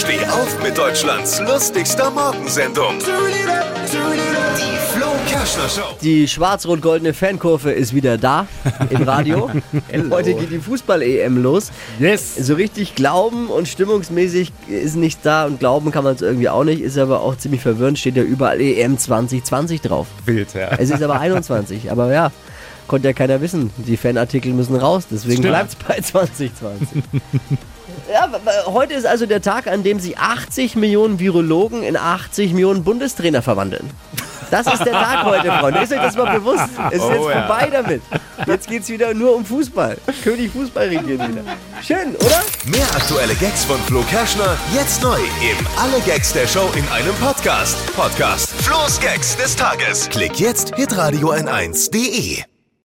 Steh auf mit Deutschlands lustigster Morgensendung. Die Flo Kerschner Show. Die schwarz-rot-goldene Fankurve ist wieder da im Radio. Heute geht die Fußball-EM los. Yes. So richtig glauben und stimmungsmäßig ist nichts da und glauben kann man es irgendwie auch nicht, ist aber auch ziemlich verwirrend, steht ja überall EM 2020 drauf. Wild, ja. Es ist aber 21, aber ja, konnte ja keiner wissen. Die Fanartikel müssen raus, deswegen bleibt es bei 2020. Ja, heute ist also der Tag, an dem sie 80 Millionen Virologen in 80 Millionen Bundestrainer verwandeln. Das ist der Tag heute, Freunde. Ist euch das mal bewusst? Es ist Oh jetzt ja. vorbei damit. Jetzt geht es wieder nur um Fußball. König Fußball regiert wieder. Schön, oder? Mehr aktuelle Gags von Flo Kerschner jetzt neu im Alle Gags der Show in einem Podcast. Podcast Flo's Gags des Tages. Klick jetzt hitradio n1.de.